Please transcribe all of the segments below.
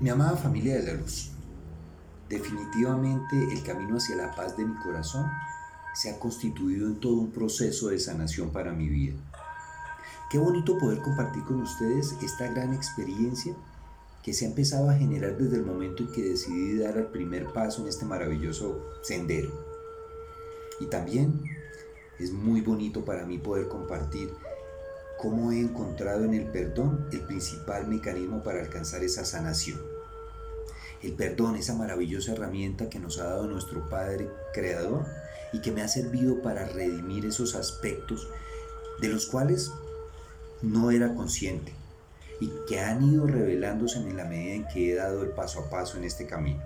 Mi amada familia de la luz, definitivamente el camino hacia la paz de mi corazón se ha constituido en todo un proceso de sanación para mi vida. Qué bonito poder compartir con ustedes esta gran experiencia que se ha empezado a generar desde el momento en que decidí dar el primer paso en este maravilloso sendero. Y también es muy bonito para mí poder compartir cómo he encontrado en el perdón el principal mecanismo para alcanzar esa sanación. El perdón, esa maravillosa herramienta que nos ha dado nuestro Padre Creador y que me ha servido para redimir esos aspectos de los cuales no era consciente y que han ido revelándose en la medida en que he dado el paso a paso en este camino.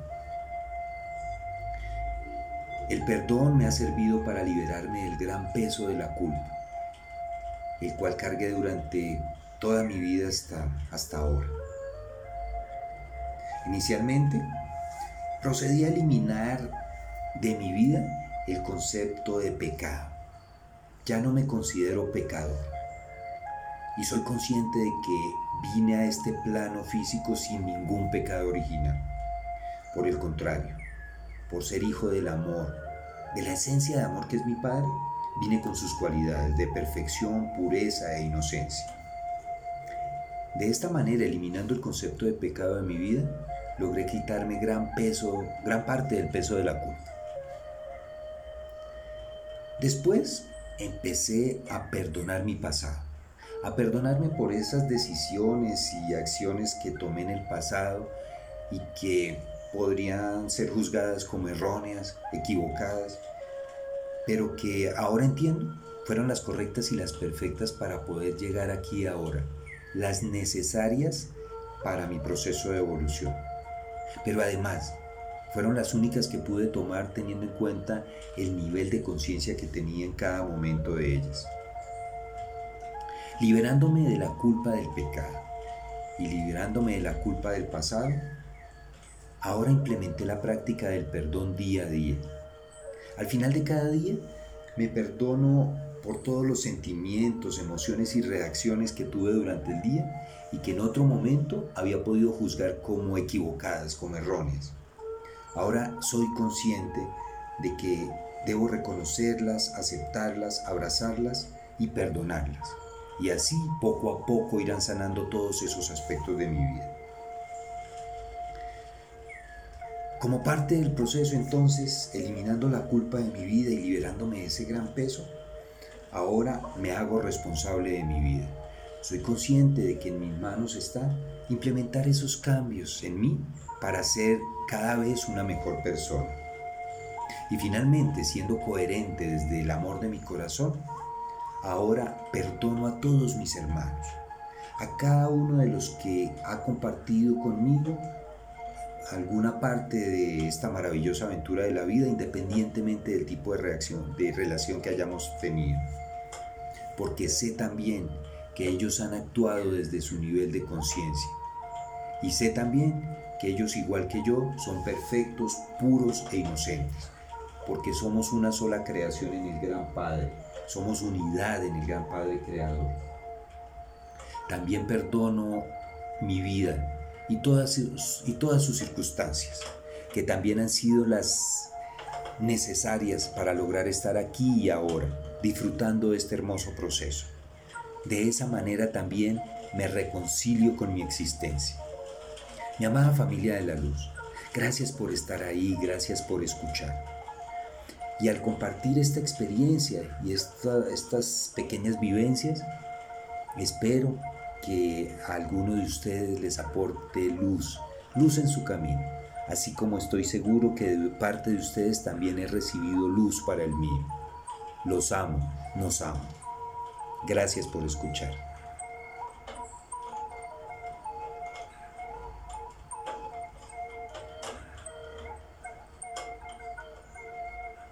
El perdón me ha servido para liberarme del gran peso de la culpa el cual cargué durante toda mi vida hasta, hasta ahora. Inicialmente, procedí a eliminar de mi vida el concepto de pecado. Ya no me considero pecador. Y soy consciente de que vine a este plano físico sin ningún pecado original. Por el contrario, por ser hijo del amor, de la esencia de amor que es mi Padre, vine con sus cualidades de perfección, pureza e inocencia. De esta manera, eliminando el concepto de pecado de mi vida, logré quitarme gran peso, gran parte del peso de la culpa. Después empecé a perdonar mi pasado, a perdonarme por esas decisiones y acciones que tomé en el pasado y que podrían ser juzgadas como erróneas, equivocadas, pero que ahora entiendo fueron las correctas y las perfectas para poder llegar aquí ahora, las necesarias para mi proceso de evolución. Pero además, fueron las únicas que pude tomar teniendo en cuenta el nivel de conciencia que tenía en cada momento de ellas. Liberándome de la culpa del pecado y liberándome de la culpa del pasado, ahora implementé la práctica del perdón día a día al final de cada día me perdono por todos los sentimientos, emociones y reacciones que tuve durante el día y que en otro momento había podido juzgar como equivocadas, como erróneas. Ahora soy consciente de que debo reconocerlas, aceptarlas, abrazarlas y perdonarlas. Y así poco a poco irán sanando todos esos aspectos de mi vida. Como parte del proceso entonces, eliminando la culpa de mi vida y liberándome de ese gran peso, ahora me hago responsable de mi vida. Soy consciente de que en mis manos está implementar esos cambios en mí para ser cada vez una mejor persona. Y finalmente, siendo coherente desde el amor de mi corazón, ahora perdono a todos mis hermanos, a cada uno de los que ha compartido conmigo alguna parte de esta maravillosa aventura de la vida independientemente del tipo de reacción, de relación que hayamos tenido. Porque sé también que ellos han actuado desde su nivel de conciencia. Y sé también que ellos, igual que yo, son perfectos, puros e inocentes. Porque somos una sola creación en el Gran Padre. Somos unidad en el Gran Padre Creador. También perdono mi vida, y todas, y todas sus circunstancias, que también han sido las necesarias para lograr estar aquí y ahora, disfrutando de este hermoso proceso. De esa manera también me reconcilio con mi existencia. Mi amada familia de la luz, gracias por estar ahí, gracias por escuchar. Y al compartir esta experiencia y estas pequeñas vivencias, espero que a alguno de ustedes les aporte luz, luz en su camino, así como estoy seguro que de parte de ustedes también he recibido luz para el mío. Los amo, nos amo. Gracias por escuchar.